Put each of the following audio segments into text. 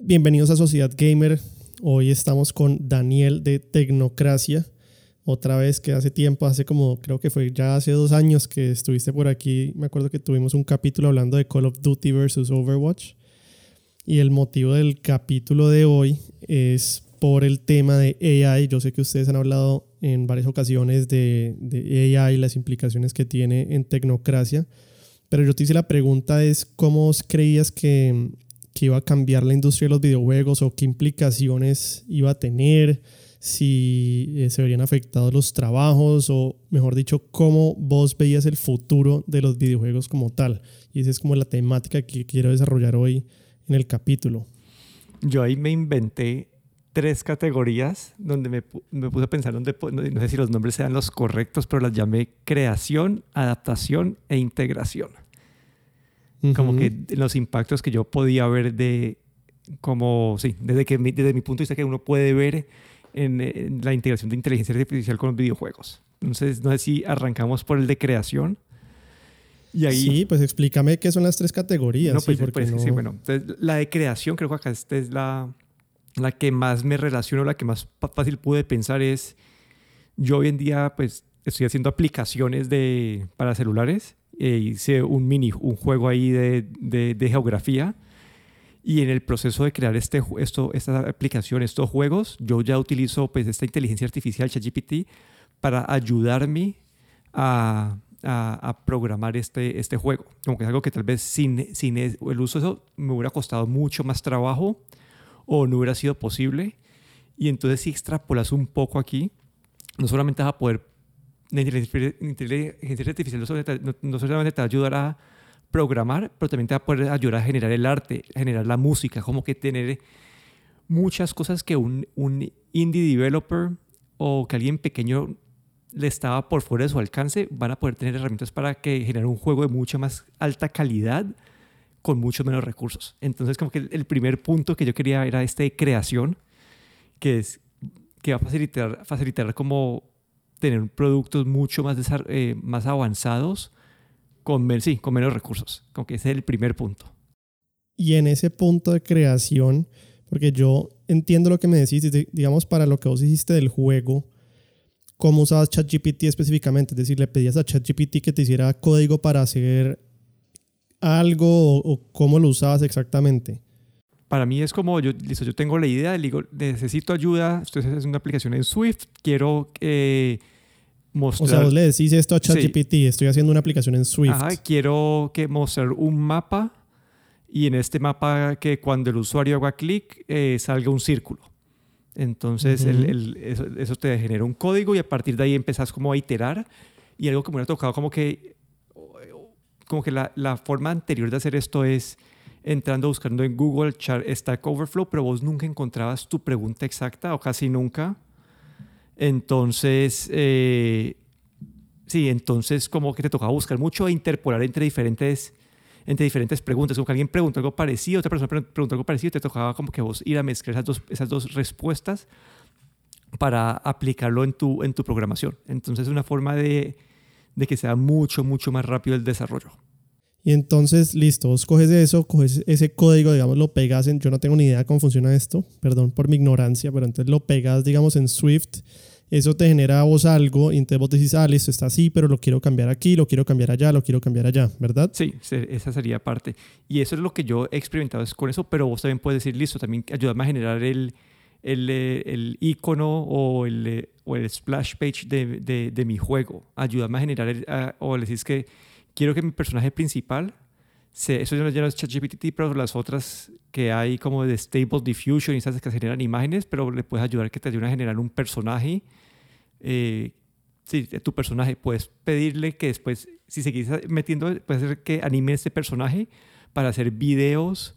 Bienvenidos a Sociedad Gamer. Hoy estamos con Daniel de Tecnocracia. Otra vez que hace tiempo, hace como, creo que fue ya hace dos años que estuviste por aquí. Me acuerdo que tuvimos un capítulo hablando de Call of Duty versus Overwatch. Y el motivo del capítulo de hoy es por el tema de AI. Yo sé que ustedes han hablado en varias ocasiones de, de AI las implicaciones que tiene en Tecnocracia. Pero yo te hice la pregunta es cómo creías que que iba a cambiar la industria de los videojuegos o qué implicaciones iba a tener, si eh, se verían afectados los trabajos o, mejor dicho, cómo vos veías el futuro de los videojuegos como tal. Y esa es como la temática que quiero desarrollar hoy en el capítulo. Yo ahí me inventé tres categorías donde me, puse a pensar, donde, no sé si los nombres sean los correctos, pero las llamé creación, adaptación e integración. Como que los impactos que yo podía ver de, como, sí, desde, que, desde mi punto de vista que uno puede ver en, la integración de inteligencia artificial con los videojuegos. Entonces, no sé si arrancamos por el de creación. Y ahí, sí, pues explícame qué son las tres categorías. No, pues, pues sí, bueno. Entonces, la de creación, creo que acá esta es la, la que más me relaciono, la que más fácil pude pensar es, yo hoy en día, pues, estoy haciendo aplicaciones de, para celulares eh, hice un mini, un juego ahí de, de, geografía. Y en el proceso de crear este, esto, esta aplicación, estos juegos, yo ya utilizo pues esta inteligencia artificial, ChatGPT, para ayudarme a, a, programar este, este juego. Como que es algo que tal vez sin, sin el uso de eso me hubiera costado mucho más trabajo o no hubiera sido posible. Y entonces si extrapolas un poco aquí, no solamente vas a poder la inteligencia artificial no solamente te va a ayudar a programar, pero también te va a poder ayudar a generar el arte, generar la música, como que tener muchas cosas que un, un indie developer o que alguien pequeño le estaba por fuera de su alcance, van a poder tener herramientas para que generar un juego de mucha más alta calidad con muchos menos recursos. Entonces, como que el primer punto que yo quería era este de creación, que es que va a facilitar, facilitar como tener productos mucho más, eh, más avanzados con, sí, con menos recursos. Como que ese es el primer punto. Y en ese punto de creación, porque yo entiendo lo que me decís, digamos, para lo que vos hiciste del juego, ¿cómo usabas ChatGPT específicamente? Es decir, le pedías a ChatGPT que te hiciera código para hacer algo o, cómo lo usabas exactamente. Para mí es como, yo, listo, yo tengo la idea, digo, necesito ayuda, estoy haciendo una aplicación en Swift, quiero eh, mostrar... O sea, vos le decís esto a ChatGPT, estoy haciendo una aplicación en Swift. Ajá, quiero que mostrar un mapa y en este mapa que cuando el usuario haga clic eh, salga un círculo. Entonces eso, te genera un código y a partir de ahí empezás como a iterar y algo que me hubiera tocado como que como que la, la forma anterior de hacer esto es entrando buscando en Google Stack Overflow, pero vos nunca encontrabas tu pregunta exacta o casi nunca. Entonces, eh, sí, entonces como que te tocaba buscar mucho e interpolar entre diferentes, entre diferentes preguntas. Como que alguien preguntó algo parecido, otra persona preguntó algo parecido, te tocaba como que vos ir a mezclar esas dos, esas dos respuestas para aplicarlo en tu, en tu programación. Entonces es una forma de, de que sea mucho, mucho más rápido el desarrollo. Y entonces, listo, vos coges eso, coges ese código, digamos, lo pegas en, yo no tengo ni idea cómo funciona esto, perdón por mi ignorancia, pero entonces lo pegas, digamos, en Swift, eso te genera a vos algo y entonces vos decís, ah, listo, está así, pero lo quiero cambiar aquí, lo quiero cambiar allá, lo quiero cambiar allá, ¿verdad? Sí, esa sería parte. Y eso es lo que yo he experimentado con eso, pero vos también puedes decir, listo, también ayúdame a generar el, el, eh, el icono o el, eh, o el splash page de, de, de mi juego. Ayúdame a generar, el, o le decís que quiero que mi personaje principal, se, eso ya no es ChatGPT, pero las otras que hay como de Stable Diffusion y esas que generan imágenes, pero le puedes ayudar que te ayude a generar un personaje. Eh, sí, tu personaje, puedes pedirle que después, si seguís metiendo, puedes hacer que anime este personaje para hacer videos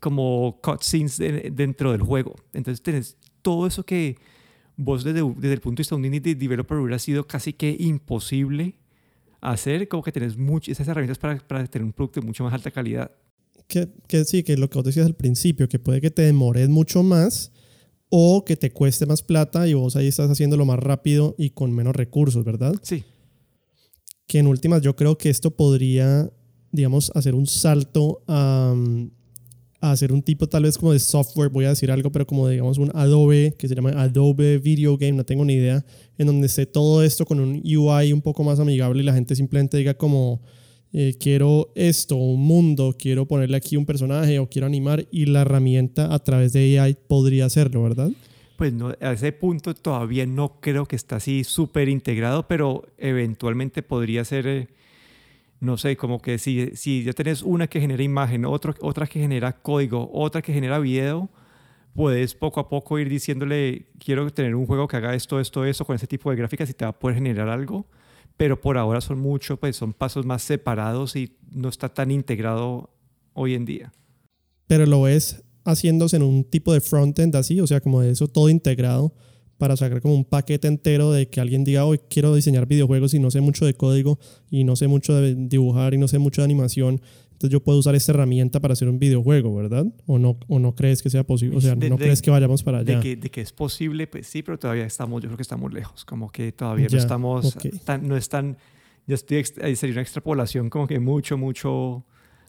como cutscenes dentro del juego. Entonces tienes todo eso que vos desde, desde el punto de vista de un indie developer hubiera sido casi que imposible hacer, como que tenés muchas esas herramientas para, para, tener un producto de mucho más alta calidad. Que, que sí, que lo que vos decías al principio, que puede que te demores mucho más o que te cueste más plata y vos ahí estás haciéndolo más rápido y con menos recursos, ¿verdad? Sí. Que en últimas yo creo que esto podría, digamos, hacer un salto a, hacer un tipo tal vez como de software, voy a decir algo, pero como digamos un Adobe, que se llama Adobe Video Game, no tengo ni idea, en donde esté todo esto con un UI un poco más amigable y la gente simplemente diga como, eh, quiero esto, un mundo, quiero ponerle aquí un personaje o quiero animar y la herramienta a través de AI podría hacerlo, ¿verdad? Pues no, a ese punto todavía no creo que está así súper integrado, pero eventualmente podría ser... Eh, no sé, como que si, si ya tenés una que genera imagen, otro, otra que genera código, otra que genera video, puedes poco a poco ir diciéndole, quiero tener un juego que haga esto, esto, eso, con ese tipo de gráficas y te va a poder generar algo. Pero por ahora son mucho, pues son pasos más separados y no está tan integrado hoy en día. Pero lo ves haciéndose en un tipo de frontend así, o sea, como de eso todo integrado para sacar como un paquete entero de que alguien diga, hoy quiero diseñar videojuegos y no sé mucho de código y no sé mucho de dibujar y no sé mucho de animación. Entonces yo puedo usar esta herramienta para hacer un videojuego, ¿verdad? ¿O no, o no crees que sea posible? O sea, ¿no crees que vayamos para allá? De que, es posible, pues sí, pero todavía estamos, yo creo que estamos lejos. Como que todavía no estamos, tan, no están, ya estoy, sería una extrapolación como que mucho, mucho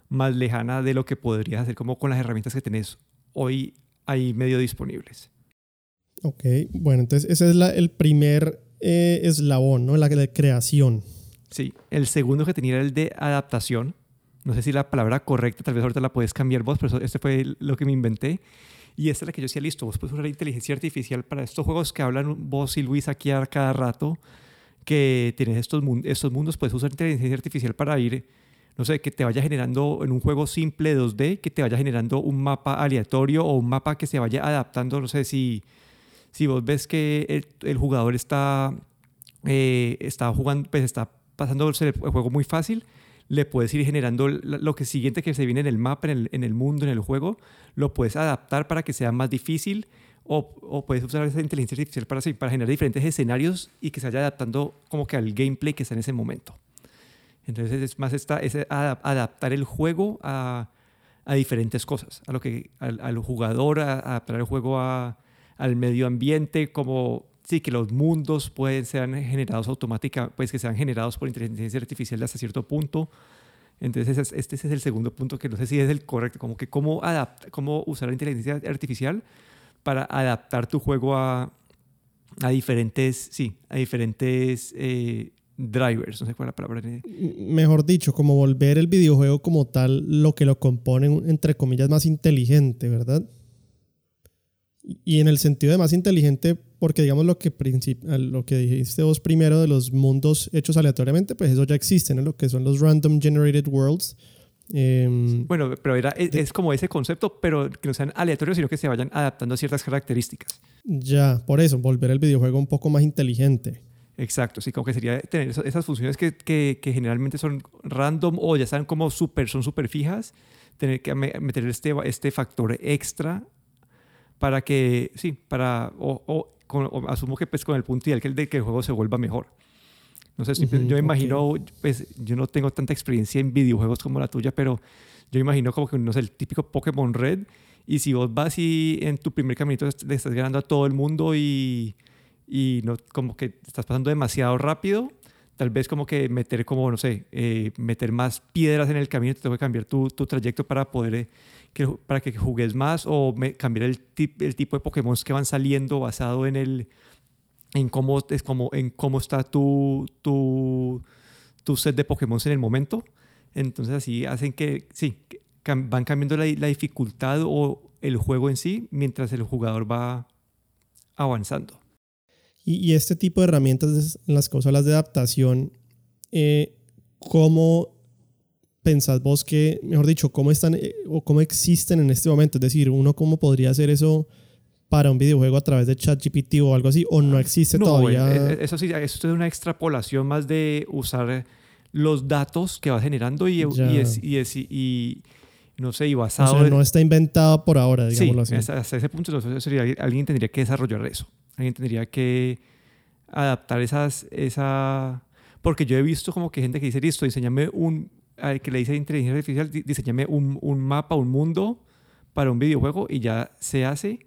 más lejana de lo que podrías hacer como con las herramientas que tenés hoy ahí medio disponibles. Ok, bueno, entonces ese es el primer eh, eslabón, ¿no? La de creación. Sí, el segundo que tenía era el de adaptación. No sé si la palabra correcta, tal vez ahorita la puedes cambiar vos, pero este fue lo que me inventé. Y esta es la que yo decía, listo, vos puedes usar inteligencia artificial para estos juegos que hablan vos y Luis aquí a cada rato, que tienes estos, estos mundos, puedes usar inteligencia artificial para ir, no sé, que te vaya generando en un juego simple 2D, que te vaya generando un mapa aleatorio o un mapa que se vaya adaptando, no sé si si vos ves que el, jugador está, eh, está jugando, pues está pasando el juego muy fácil, le puedes ir generando lo que siguiente que se viene en el mapa, en el, en el mundo, en el juego, lo puedes adaptar para que sea más difícil o, o, puedes usar esa inteligencia artificial para, para generar diferentes escenarios y que se vaya adaptando como que al gameplay que está en ese momento. Entonces es más esta, es adaptar el juego a, a diferentes cosas, a lo que al, al jugador, a adaptar el juego a, al medio ambiente, como sí, que los mundos pueden ser generados automáticamente, pues que sean generados por inteligencia artificial hasta cierto punto. Entonces, este es el segundo punto que no sé si es el correcto, como que cómo, adapta, cómo usar la inteligencia artificial para adaptar tu juego a, a diferentes, sí, a diferentes eh, drivers, no sé cuál es la palabra. Mejor dicho, como volver el videojuego como tal, lo que lo compone, entre comillas, más inteligente, ¿verdad? Y en el sentido de más inteligente, porque digamos lo que, lo que dijiste vos primero de los mundos hechos aleatoriamente, pues eso ya existe, ¿no? Lo que son los random generated worlds. Em, bueno, pero era, es, como ese concepto, pero que no sean aleatorios, sino que se vayan adaptando a ciertas características. Ya, por eso, volver el videojuego un poco más inteligente. Exacto, sí, como que sería tener esas funciones que, que, que generalmente son random o ya están como súper, son súper fijas, tener que meter este, este factor extra para que, sí, para, o, asumo que pues con el punto ideal que el de que el juego se vuelva mejor. No sé, si, yo imagino, pues yo no tengo tanta experiencia en videojuegos como la tuya, pero yo imagino como que, no sé, el típico Pokémon Red, y si vos vas y en tu primer caminito le estás ganando a todo el mundo y, y no, como que estás pasando demasiado rápido, tal vez como que meter como, no sé, eh, meter más piedras en el camino, te tengo que cambiar tu, tu trayecto para poder eh, para que jugues más o cambiar el, el tipo de Pokémon que van saliendo basado en el en cómo es como en cómo está tu, tu, tu set de Pokémon en el momento. Entonces así hacen que sí, van cambiando la, la, dificultad o el juego en sí mientras el jugador va avanzando. Y, y este tipo de herramientas en las consolas de adaptación, eh, ¿cómo pensás vos que, mejor dicho, cómo están eh, o cómo existen en este momento? Es decir, uno cómo podría hacer eso para un videojuego a través de ChatGPT o algo así, o no existe todavía. Eh, eh, eso sí, eso es una extrapolación más de usar los datos que va generando y, y, y, no sé, y basado. O sea, no está inventado por ahora, digámoslo sí, Hasta, ese punto, sería, alguien tendría que desarrollar eso. Alguien tendría que adaptar esas, esa. Porque yo he visto como que gente que dice, listo, diseñame un, que le dice a inteligencia artificial, diseñame un, un, mapa, un mundo para un videojuego y ya se hace,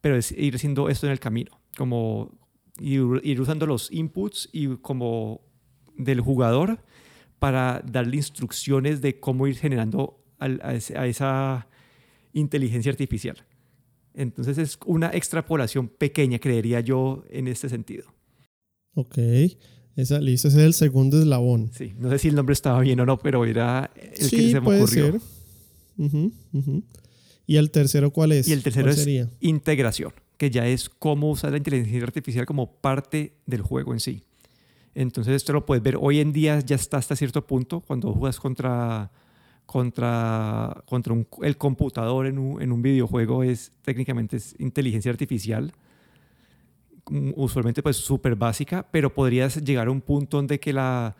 pero es ir haciendo esto en el camino, como ir, ir usando los inputs y como del jugador para darle instrucciones de cómo ir generando a, esa inteligencia artificial. Entonces es una extrapolación pequeña, creería yo, en este sentido. Ok, esa, listo, ese es el segundo eslabón. Sí, no sé si el nombre estaba bien o no, pero era el sí, que se me puede ocurrió. Ser. Ujú, ujú. ¿Y el tercero cuál es? Y el tercero ¿Cuál es sería? integración, que ya es cómo usar la inteligencia artificial como parte del juego en sí. Entonces esto lo puedes ver hoy en día ya está hasta cierto punto cuando juegas contra contra, contra un- el computador en un, en un videojuego es técnicamente es inteligencia artificial usualmente pues súper básica pero podrías llegar a un punto donde que la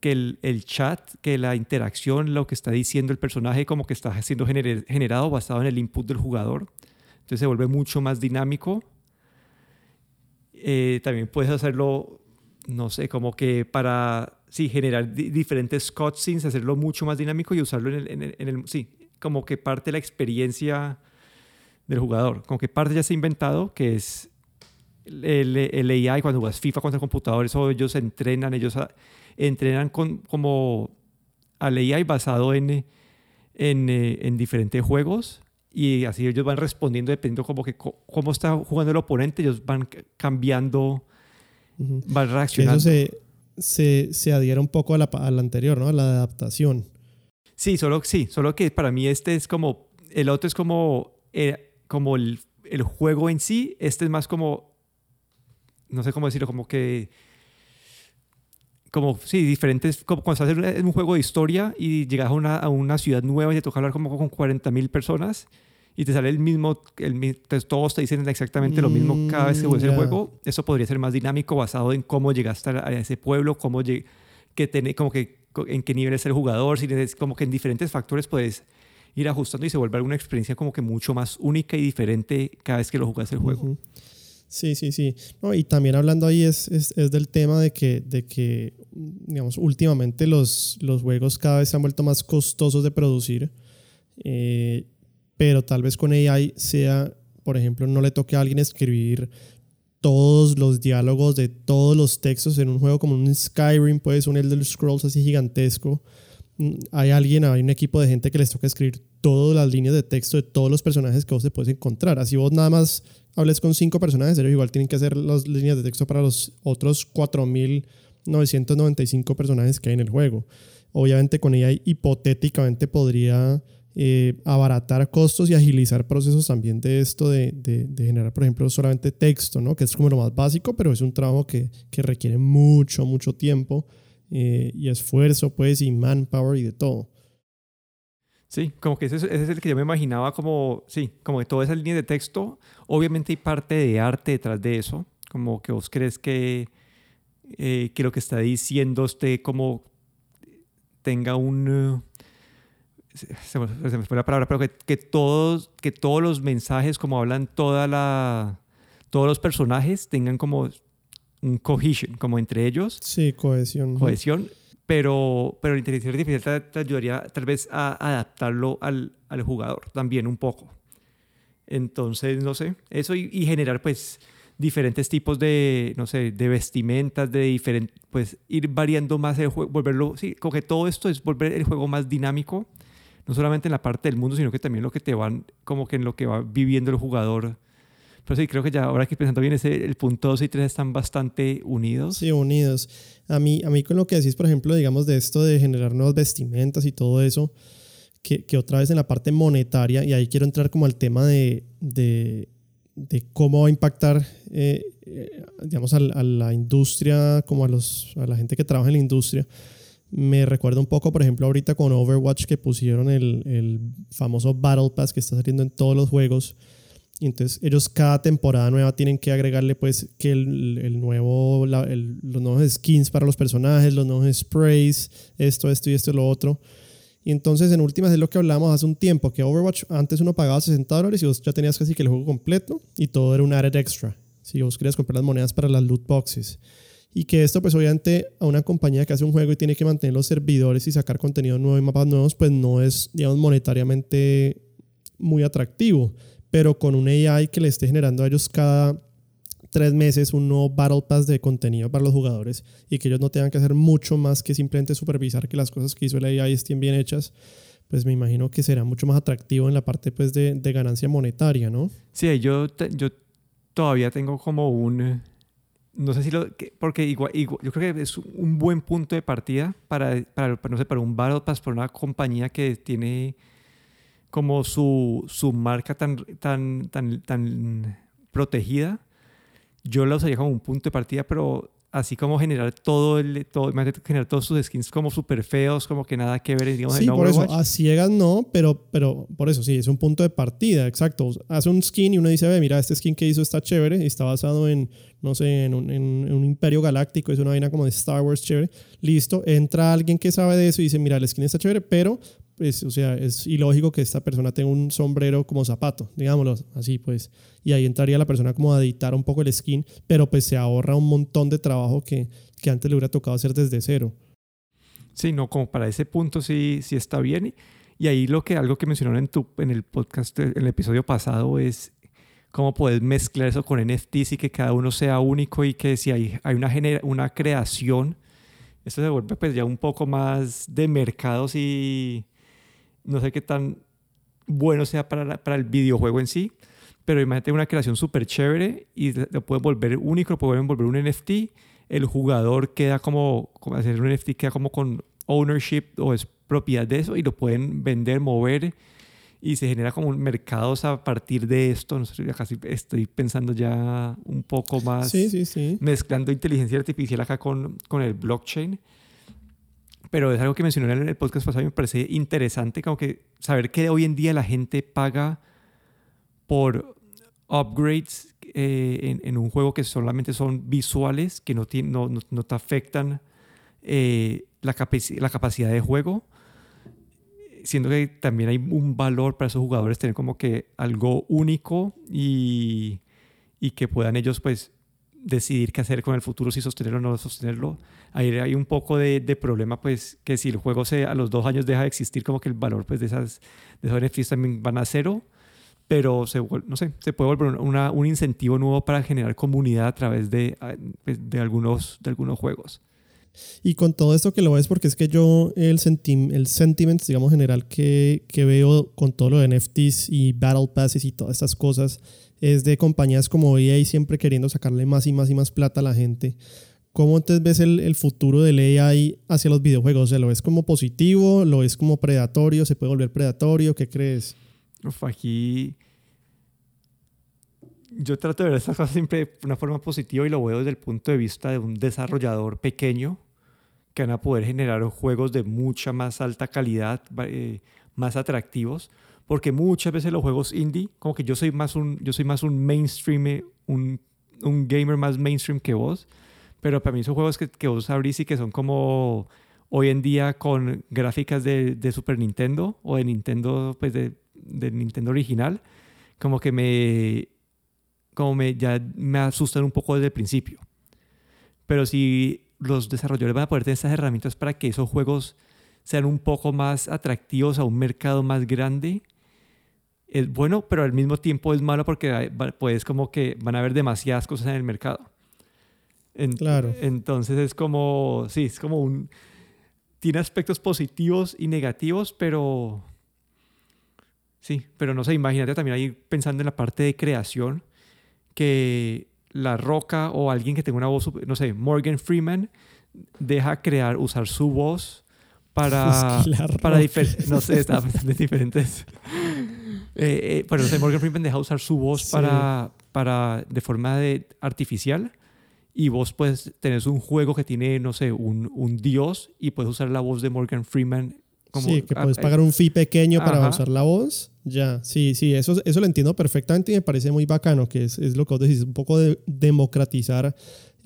que el, el chat que la interacción lo que está diciendo el personaje como que está siendo gener- generado basado en el input del jugador entonces se vuelve mucho más dinámico eh, también puedes hacerlo, no sé, como que para, sí, generar di- diferentes cutscenes, hacerlo mucho más dinámico y usarlo en el, en sí, como que parte de la experiencia del jugador. Como que parte ya se ha inventado, que es el, el AI, cuando juegas FIFA contra computadores, o ellos entrenan, ellos a- entrenan con, como al AI basado en, en, eh, en diferentes juegos y así ellos van respondiendo dependiendo como que cómo está jugando el oponente, ellos van cambiando, Ujú. van Que reaccionando. Eso se, se, se adhiera un poco a la, a la anterior, ¿no? A la adaptación. Sí, solo, sí, solo que para mí este es como, el otro es como, eh, como el, el juego en sí, este es más como, no sé cómo decirlo, como que, como, sí, diferentes, como cuando estás en un- juego de historia y llegas a una, a una ciudad nueva y te toca hablar como con 40 mil personas y te sale el mismo, el, todos te dicen exactamente lo mismo cada vez que Mm, juegas el ya. juego, eso podría ser más dinámico basado en cómo llegaste a, ese pueblo, cómo lleg- que tener, como que en qué nivel es el jugador, si es como que en diferentes factores puedes ir ajustando y se vuelve una experiencia como que mucho más única y diferente cada vez que lo jugas el juego. Ujú. Sí, sí, sí. No, y también hablando ahí es, es, es del tema de que, de que, digamos, últimamente los, los juegos cada vez se han vuelto más costosos de producir, eh, pero tal vez con AI sea, por ejemplo, no le toque a alguien escribir todos los diálogos de todos los textos en un juego como un Skyrim, pues un Elder Scrolls así gigantesco. Mm, Hay alguien, hay un equipo de gente que les toca escribir todas las líneas de texto de todos los personajes que vos te puedes encontrar. Así vos nada más hables con cinco personajes, ellos igual tienen que hacer las líneas de texto para los otros 4.995 personajes que hay en el juego. Obviamente con ella hipotéticamente podría eh, abaratar costos y agilizar procesos también de esto de, generar, por ejemplo, solamente texto, ¿no? que es como lo más básico, pero es un trabajo que, que requiere mucho, mucho tiempo eh, y esfuerzo, pues, y manpower y de todo. Sí, como que ese, es- ese es el que yo me imaginaba como, sí, como que todas esas líneas de texto, obviamente hay parte de arte detrás de eso, como que vos crees que, eh, que lo que está diciendo esté como tenga un... eh, se, me se me fue la palabra, pero que, que, todos, que todos los mensajes, como hablan toda la, todos los personajes, tengan como un cohesion, como entre ellos Sí, cohesión. cohesión, pero, pero la inteligencia artificial te, ayudaría tal vez a adaptarlo al, al jugador también un poco. Entonces, no sé, eso y, y generar pues diferentes tipos de, no sé, de vestimentas, de diferentes, pues ir variando más el juego, volverlo, sí, como que todo esto es volver el juego más dinámico, no solamente en la parte del mundo, sino que también lo que te van, como que en lo que va viviendo el jugador. Pero sí, creo que ya ahora que pensando bien, ese, el punto 2 y 3 están bastante unidos. Sí, unidos. A mí, a mí con lo que decís, por ejemplo, digamos, de esto de generar nuevas vestimentas y todo eso, que, que otra vez en la parte monetaria, y ahí quiero entrar como al tema de, de, cómo va a impactar, eh, eh, digamos, a, a la industria, como a, los, a la gente que trabaja en la industria. Me recuerda un poco, por ejemplo, ahorita con Overwatch que pusieron el, el famoso Battle Pass que está saliendo en todos los juegos. Y entonces ellos cada temporada nueva tienen que agregarle pues que el, el nuevo, la- el- los nuevos skins para los personajes, los nuevos sprays, esto, esto y esto y lo otro. Y entonces en últimas es lo que hablamos hace un tiempo, que Overwatch antes uno pagaba 60 dólares y vos ya tenías casi que el juego completo y todo era un added extra. Si vos querías comprar las monedas para las loot boxes. Y que esto pues obviamente a una compañía que hace un juego y tiene que mantener los servidores y sacar contenido nuevo y mapas nuevos pues no es digamos monetariamente muy atractivo pero con un AI que le esté generando a ellos cada tres meses un nuevo Battle Pass de contenido para los jugadores y que ellos no tengan que hacer mucho más que simplemente supervisar que las cosas que hizo el AI estén bien hechas, pues me imagino que será mucho más atractivo en la parte pues de, de ganancia monetaria, ¿no? Sí, yo, yo todavía tengo como un... No sé si lo... Porque igual, yo creo que es un buen punto de partida para, para, no sé, para un Battle Pass, para una compañía que tiene como su, su marca tan, tan, tan, tan protegida. Yo la usaría como un punto de partida, pero así como generar todo el todo generar todos sus skins como súper feos como que nada que ver digamos sí por eso a ciegas no pero pero por eso sí es un punto de partida exacto hace un skin y uno dice ve mira este skin que hizo está chévere está basado en no sé en un, en un imperio galáctico es una vaina como de Star Wars chévere listo entra alguien que sabe de eso y dice mira el skin está chévere pero pues, o sea, es ilógico que esta persona tenga un sombrero como zapato, digámoslo así, pues. Y ahí entraría la persona como a editar un poco el skin, pero pues se ahorra un montón de trabajo que, que antes le hubiera tocado hacer desde cero. Sí, no, como para ese punto sí, sí está bien. Y ahí lo que, algo que mencionaron en, tu, en el podcast, en el episodio pasado, es cómo puedes mezclar eso con NFTs y que cada uno sea único y que si hay, hay una, una creación, eso se vuelve pues ya un poco más de mercados y no sé qué tan bueno sea para, para el videojuego en sí, pero imagínate una creación súper chévere y lo pueden volver único, lo pueden volver un NFT, el jugador queda como, como hacer un NFT queda como con ownership o es propiedad de eso y lo pueden vender, mover y se genera como un mercado a partir de esto. No sé, casi estoy pensando ya un poco más sí, sí, sí. mezclando inteligencia artificial acá con, con el blockchain pero es algo que mencioné en el podcast pasado y me parece interesante, como que saber que hoy en día la gente paga por upgrades eh, en, un juego que solamente son visuales, que no, no, no, te afectan eh, la, la capacidad de juego, siendo que también hay un valor para esos jugadores tener como que algo único y, y que puedan ellos pues decidir qué hacer con el futuro, si sostenerlo o no sostenerlo. Ahí hay un poco de, problema, pues, que si el juego se, a los dos años deja de existir, como que el valor pues, de, esas, de esos NFTs también van a cero, pero se, no sé, se puede volver una, un incentivo nuevo para generar comunidad a través de, pues, de, algunos, de algunos juegos. Y con todo esto que lo ves, porque es que yo el, senti el sentiment, digamos, general que, que veo con todo lo de NFTs y Battle Passes y todas estas cosas, es de compañías como EA siempre queriendo sacarle más y más y más plata a la gente. ¿Cómo entonces ves el, el futuro del AI hacia los videojuegos? ¿Se ¿Lo ves como positivo? ¿Lo ves como predatorio? ¿Se puede volver predatorio? ¿Qué crees? Uf, aquí yo trato de ver estas cosas siempre de una forma positiva y lo veo desde el punto de vista de un desarrollador pequeño que van a poder generar juegos de mucha más alta calidad, eh, más atractivos porque muchas veces los juegos indie, como que yo soy más un, yo soy más un mainstream, un, un gamer más mainstream que vos, pero para mí son juegos que, que vos abrís y que son como hoy en día con gráficas de, de Super Nintendo o de Nintendo, pues de, de, Nintendo original, como que me, como me, ya me asustan un poco desde el principio. Pero si los desarrolladores van a poder tener estas herramientas para que esos juegos sean un poco más atractivos a un mercado más grande, es bueno, pero al mismo tiempo es malo porque pues como que van a haber demasiadas cosas en el mercado. claro. Entonces es como, sí, es como un... Tiene aspectos positivos y negativos, pero... Sí, pero no sé, imagínate también ahí pensando en la parte de creación, que La Roca o alguien que tenga una voz, no sé, Morgan Freeman, deja crear, usar su voz para... para no sé, estaba pensando en diferentes eh, eh, bueno, Morgan Freeman deja usar su voz para, para, de forma de, artificial y vos puedes tener un juego que tiene, no sé, un, un dios y puedes usar la voz de Morgan Freeman. Como, sí, que puedes pagar un fee pequeño para usar la voz. Ya, sí, sí, eso, eso lo entiendo perfectamente y me parece muy bacano, que es, es lo que vos decís, un poco de democratizar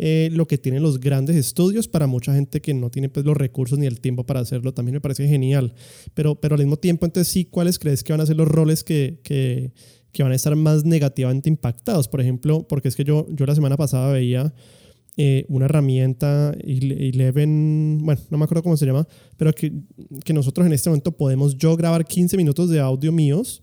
eh, lo que tienen los grandes estudios para mucha gente que no tiene pues, los recursos ni el tiempo para hacerlo. También me parece genial. Pero, pero al mismo tiempo, entonces sí, ¿cuáles crees que van a ser los roles que, que, que van a estar más negativamente impactados? Por ejemplo, porque es que yo, yo la semana pasada veía... Eh, una herramienta Eleven, bueno, no me acuerdo cómo se llama, pero que, que, nosotros en este momento podemos yo grabar 15 minutos de audio míos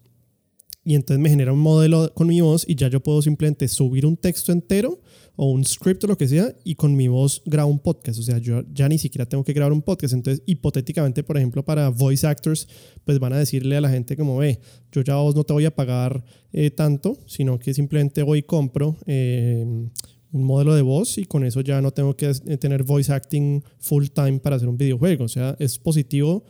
y entonces me genera un modelo con mi voz y ya yo puedo simplemente subir un texto entero o un script o lo que sea y con mi voz grabo un podcast. O sea, yo ya ni siquiera tengo que grabar un podcast. Entonces, hipotéticamente, por ejemplo, para voice actors, pues van a decirle a la gente como, ve, yo ya a vos no te voy a pagar eh, tanto, sino que simplemente voy y compro eh, un modelo de voz y con eso ya no tengo que eh, tener voice acting full time para hacer un videojuego. O sea, es positivo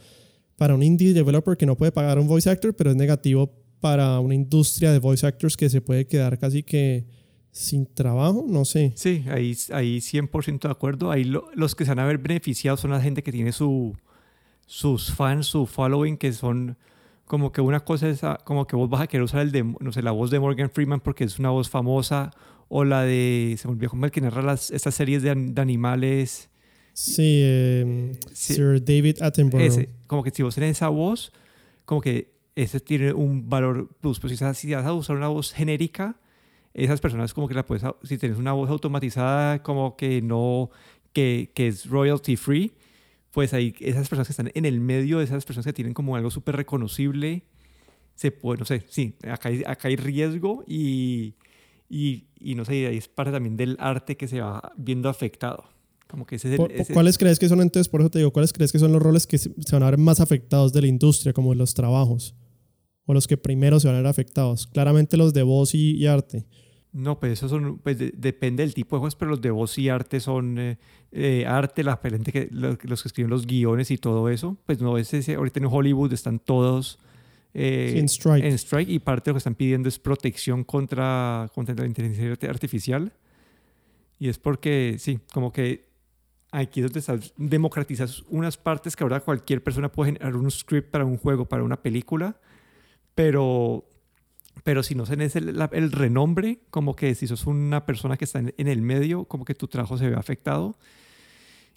para un indie developer que no puede pagar un voice actor, pero es negativo para una industria de voice actors que se puede quedar casi que sin trabajo, no sé. Sí, ahí, ahí 100% de acuerdo. Ahí los que se van a ver beneficiados son la gente que tiene su, sus fans, su following, que son como que una cosa es ah, como que vos vas a querer usar el de, no sé, la voz de Morgan Freeman porque es una voz famosa, o la de, se me olvidó como el que narra las, estas series de, animales. Sí, em, Sir David Attenborough. como que si vos tenés esa voz, como que ese tiene un valor plus. Pero si, vas a usar una voz genérica, esas personas como que la puedes, si tienes una voz automatizada como que no, que, que es royalty free, pues ahí esas personas que están en el medio, esas personas que tienen como algo súper reconocible, se puede, no sé, sí, acá hay, acá hay riesgo y, y, y, no sé, ahí es parte también del arte que se va viendo afectado. Como que ese es ¿Cuáles crees que son entonces, por eso te digo, cuáles crees que son los roles que se van a ver más afectados de la industria, como los trabajos? O los que primero se van a ver afectados? Claramente los de voz y, arte. No, pues eso son, pues depende del tipo de juegos, pero los de voz y arte son eh, eh, arte, la gente que los, que escriben los guiones y todo eso. Pues no es ese, ahorita en Hollywood están todos eh, en, strike. en strike y parte de lo que están pidiendo es protección contra, contra la inteligencia artificial. Y es porque, sí, como que aquí es donde democratizas unas partes que ahora cualquier persona puede generar un script para un juego, para una película pero, pero si no tenés el, el, renombre, como que si sos una persona que está en, el medio, como que tu trabajo se ve afectado.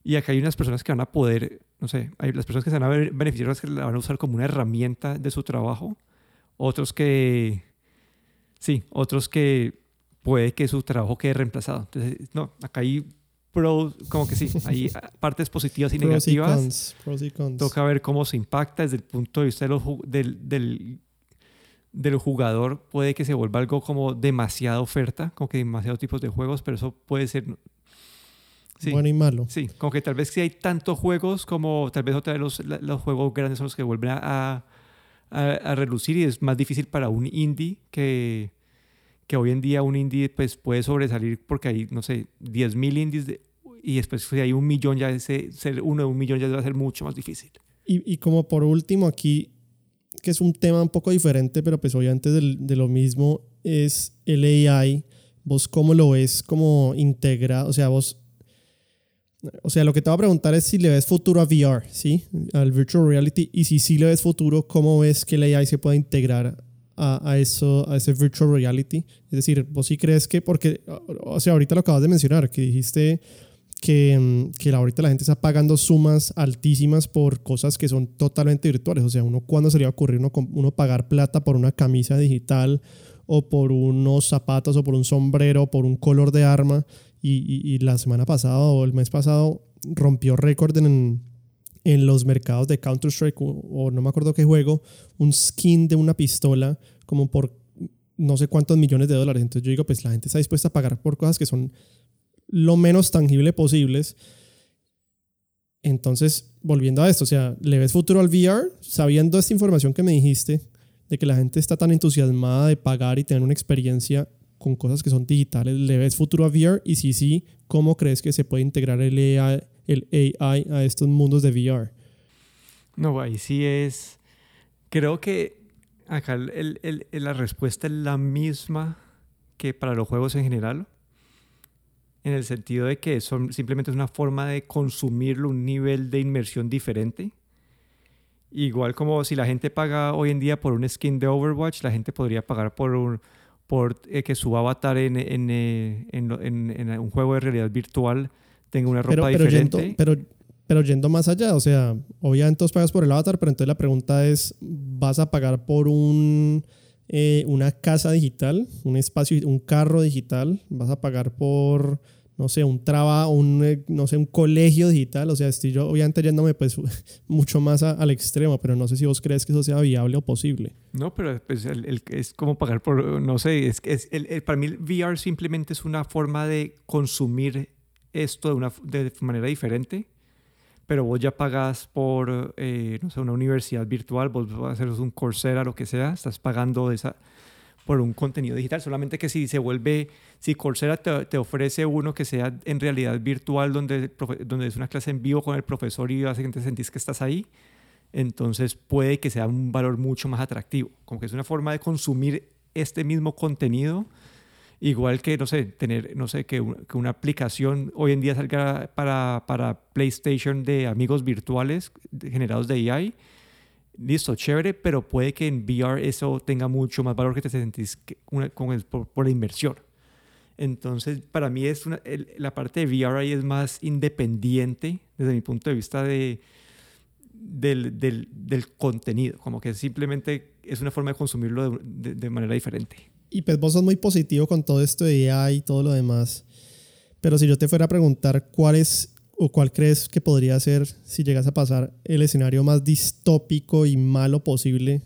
Y acá hay unas personas que van a poder, no sé, hay las personas que se van a beneficiar, que la van a usar como una herramienta de su trabajo. Otros que, sí, otros que puede que su trabajo quede reemplazado. Entonces, no, acá hay pros, como que sí, hay partes positivas y negativas. Pros y cons. Toca ver cómo se impacta desde el punto de vista del, del del jugador puede que se vuelva algo como demasiada oferta, como que demasiados tipos de juegos, pero eso puede ser... bueno y malo. Sí, como que tal vez si hay tantos juegos como tal vez otra vez los, los juegos grandes son los que vuelven a, a, relucir y es más difícil para un indie que, que hoy en día un indie pues puede sobresalir porque hay, no sé, 10.000 indies y después si hay un millón ya ese, ser uno de un millón ya va a ser mucho más difícil. Y, y como por último aquí, que es un tema un poco diferente, pero pues obviamente de, de lo mismo, es el AI. ¿Vos cómo lo ves como integra? O sea, vos... O sea, lo que te voy a preguntar es si le ves futuro a VR, ¿sí? Al virtual reality. Y si sí le ves futuro, ¿cómo ves que el AI se puede integrar a, a, eso, a ese virtual reality? Es decir, vos sí crees que, porque, o sea, ahorita lo acabas de mencionar, que dijiste que, mm, que ahorita la gente está pagando sumas altísimas por cosas que son totalmente virtuales. O sea, uno cuándo sería ocurrir uno, uno pagar plata por una camisa digital o por unos zapatos o por un sombrero o por un color de arma. Y, y, la semana pasada o el mes pasado rompió récord en, en los mercados de Counter-Strike o, o, no me acuerdo qué juego, un skin de una pistola como por no sé cuántos millones de dólares. Entonces yo digo, pues la gente está dispuesta a pagar por cosas que son lo menos tangible posibles. Entonces, volviendo a esto, o sea, ¿le ves futuro al VR? Sabiendo esta información que me dijiste, de que la gente está tan entusiasmada de pagar y tener una experiencia con cosas que son digitales, ¿le ves futuro a VR? Y si sí, ¿cómo crees que se puede integrar el AI, el AI a estos mundos de VR? No, ahí sí es... Creo que acá la respuesta es la misma que para los juegos en general en el sentido de que son, simplemente es una forma de consumirlo, un nivel de inmersión diferente. Igual como si la gente paga hoy en día por un skin de Overwatch, la gente podría pagar por, un, por eh, que su avatar en, en, eh, en, en, un juego de realidad virtual tenga una ropa pero, diferente. Yendo, pero, pero yendo más allá, o sea, obviamente todos pagas por el avatar, pero entonces la pregunta es, ¿vas a pagar por un eh, una casa digital, un espacio, un carro digital, vas a pagar por, no sé, un trabajo, un, eh, no sé, un colegio digital. O sea, estoy yo obviamente yéndome pues mucho más al extremo, pero no sé si vos crees que eso sea viable o posible. No, pero pues, es como pagar por, no sé, es, es el, para mí el VR simplemente es una forma de consumir esto de una de manera diferente, pero vos ya pagas por, eh, no sé, una universidad virtual, vos vas a hacer un Coursera, lo que sea, estás pagando esa por un contenido digital. Solamente que si se vuelve, si Coursera te, te ofrece uno que sea en realidad virtual, donde, donde es una clase en vivo con el profesor y básicamente sentís que estás ahí, entonces puede que sea un valor mucho más atractivo. Como que es una forma de consumir este mismo contenido. Igual que, no sé, tener, no sé, que, que una aplicación hoy en día salga para, para PlayStation de amigos virtuales generados de AI listo, chévere, pero puede que en VR eso tenga mucho más valor que te sentís con el, por, la inversión. Entonces, para mí es una, la parte de VR ahí es más independiente desde mi punto de vista de, del, del, del, contenido, como que simplemente es una forma de consumirlo de, de, manera diferente. Y pues vos sos muy positivo con todo esto de AI y todo lo demás, pero si yo te fuera a preguntar cuál es ¿O cuál crees que podría ser, si llegas a pasar, el escenario más distópico y malo posible?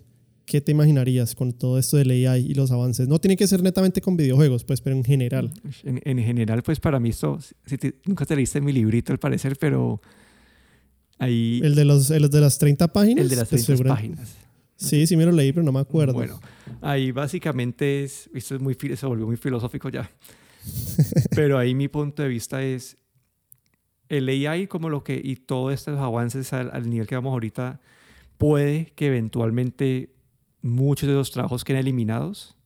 ¿Qué te imaginarías con todo esto del AI y los avances? No tiene que ser netamente con videojuegos, pues, pero en general. En, general, pues para mí esto, si nunca te leíste mi librito al parecer, pero ahí... ¿El de, los, el de las 30 páginas? El de las 30 pues, páginas. Sí, sí me lo leí, pero no me acuerdo. Bueno, ahí básicamente es, esto es muy, se volvió muy filosófico ya, pero ahí mi punto de vista es, el AI como lo que y todos estos avances al, nivel que vamos ahorita puede que eventualmente muchos de los trabajos queden eliminados.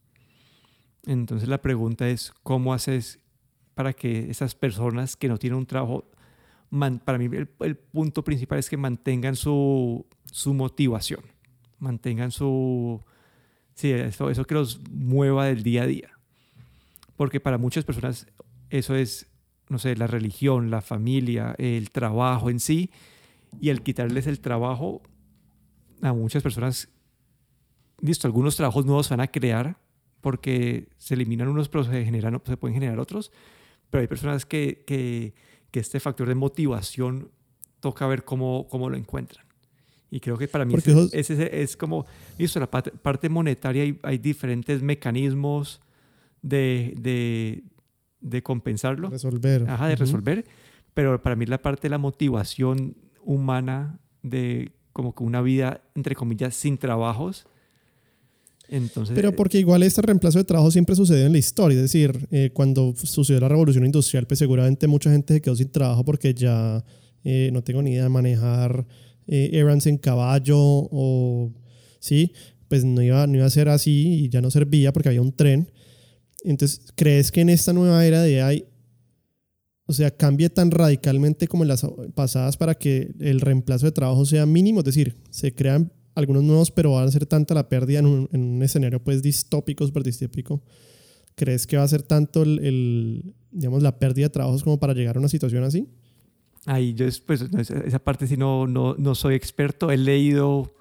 Entonces la pregunta es cómo haces para que esas personas que no tienen un trabajo, para mí el, punto principal es que mantengan su, su motivación, mantengan su, sí, eso, eso que los mueva del día a día. Porque para muchas personas eso es no sé, la religión, la familia, el trabajo en sí, y al quitarles el trabajo a muchas personas, listo, algunos trabajos nuevos van a crear porque se eliminan unos, pero se, generan, se pueden generar otros, pero hay personas que, que, que este factor de motivación toca ver cómo, cómo lo encuentran. Y creo que para mí ese, es como, listo, la parte, monetaria hay, hay diferentes mecanismos de, de, de compensarlo. Resolver. Ajá, de resolver. Pero para mí la parte de la motivación humana de como que una vida, entre comillas, sin trabajos. Entonces, Pero porque igual este reemplazo de trabajo siempre sucedió en la historia. Es decir, eh, cuando sucedió la revolución industrial, pues seguramente mucha gente se quedó sin trabajo porque ya eh, no tengo ni idea de manejar eh, errands en caballo o sí, pues no iba, no iba a ser así y ya no servía porque había un tren. Entonces, ¿crees que en esta nueva era de AI, o sea, cambie tan radicalmente como en las pasadas para que el reemplazo de trabajo sea mínimo? Es decir, se crean algunos nuevos, pero va a ser tanta la pérdida en un, escenario pues distópico, súper distópico. ¿Crees que va a ser tanto el, digamos, la pérdida de trabajos como para llegar a una situación así? Ahí yo, pues, esa parte sí no, no, no soy experto. He leído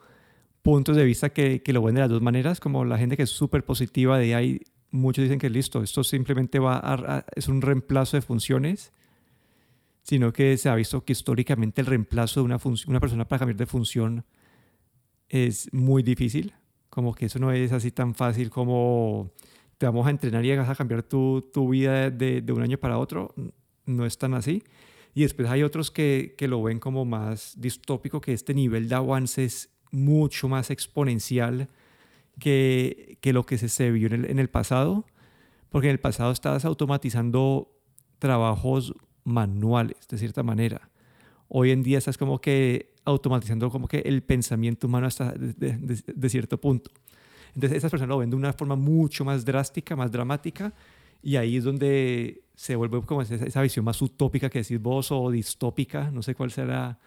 puntos de vista que, que, lo ven de las dos maneras, como la gente que es súper positiva de ahí muchos dicen que listo, esto simplemente va a, es un reemplazo de funciones, sino que se ha visto que históricamente el reemplazo de una, una persona para cambiar de función es muy difícil, como que eso no es así tan fácil como te vamos a entrenar y vas a cambiar tu, tu vida de, de, un año para otro, no es tan así. Y después hay otros que, que lo ven como más distópico, que este nivel de avance es mucho más exponencial que, que lo que se, se vio en el, en el pasado, porque en el pasado estabas automatizando trabajos manuales, de cierta manera. Hoy en día estás como que automatizando como que el pensamiento humano hasta de, de, cierto punto. Entonces esas personas lo ven de una forma mucho más drástica, más dramática, y ahí es donde se vuelve como esa, visión más utópica que decís vos o distópica, no sé cuál será.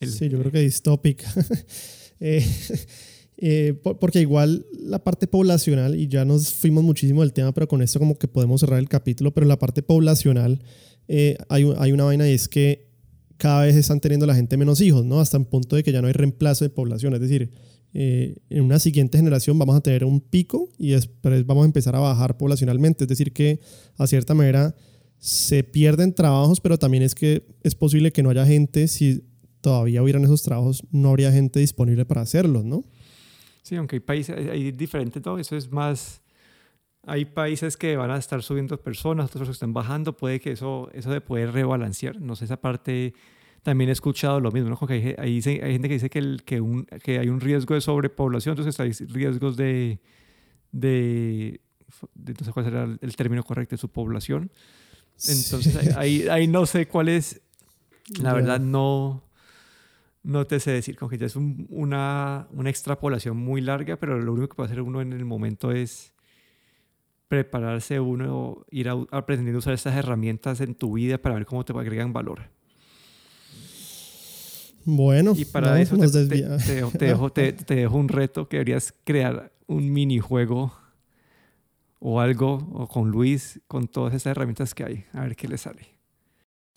El, sí, yo creo que distópica. eh, eh, porque igual la parte poblacional, y ya nos fuimos muchísimo del tema, pero con esto como que podemos cerrar el capítulo, pero la parte poblacional eh, hay, hay, una vaina y es que cada vez están teniendo la gente menos hijos, ¿no? Hasta un punto de que ya no hay reemplazo de población, es decir, eh, en una siguiente generación vamos a tener un pico y después vamos a empezar a bajar poblacionalmente, es decir, que a cierta manera se pierden trabajos, pero también es que es posible que no haya gente, si todavía hubieran esos trabajos, no habría gente disponible para hacerlos, ¿no? Sí, aunque hay países, hay diferente todo, eso es más, hay países que van a estar subiendo personas, otros que están bajando, puede que eso, eso se puede rebalancear, no sé, esa parte también he escuchado lo mismo, ¿no? Como hay, hay, gente que dice que, el, que, un, que hay un riesgo de sobrepoblación, entonces hay riesgos de, de, no sé cuál será el término correcto, de su población. Entonces ahí, ahí, no sé cuál es, la verdad no, no te sé decir, como que ya es una, una extrapolación muy larga, pero lo único que puede hacer uno en el momento es prepararse uno, ir aprendiendo a usar estas herramientas en tu vida para ver cómo te agregan valor. Bueno, y para eso te, dejo, te, dejo, un reto que deberías crear un minijuego o algo o con Luis con todas esas herramientas que hay, a ver qué le sale.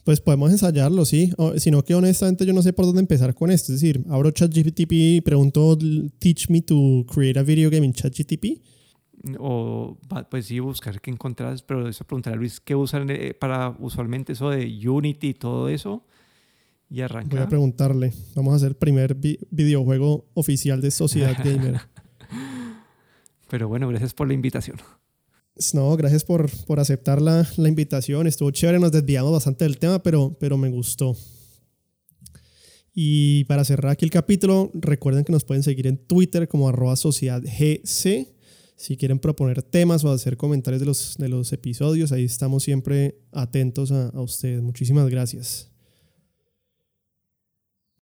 Pues podemos ensayarlo, sí. sino que honestamente yo no sé por dónde empezar con esto. Es decir, abro ChatGPT y pregunto, teach me to create a video game in ChatGPT. O pues sí, buscar qué encontrás, pero eso preguntar a Luis, ¿qué usan eh, para usualmente eso de Unity y todo eso? Y arrancar. Voy a preguntarle. Vamos a hacer el primer videojuego oficial de Sociedad Gamer. Pero bueno, gracias por la invitación. No, gracias por, por aceptar la, la, invitación. Estuvo chévere, nos desviamos bastante del tema, pero, pero me gustó. Y para cerrar aquí el capítulo, recuerden que nos pueden seguir en Twitter como arroba sociedad GC. Si quieren proponer temas o hacer comentarios de los, de los episodios, ahí estamos siempre atentos a, a ustedes. Muchísimas gracias.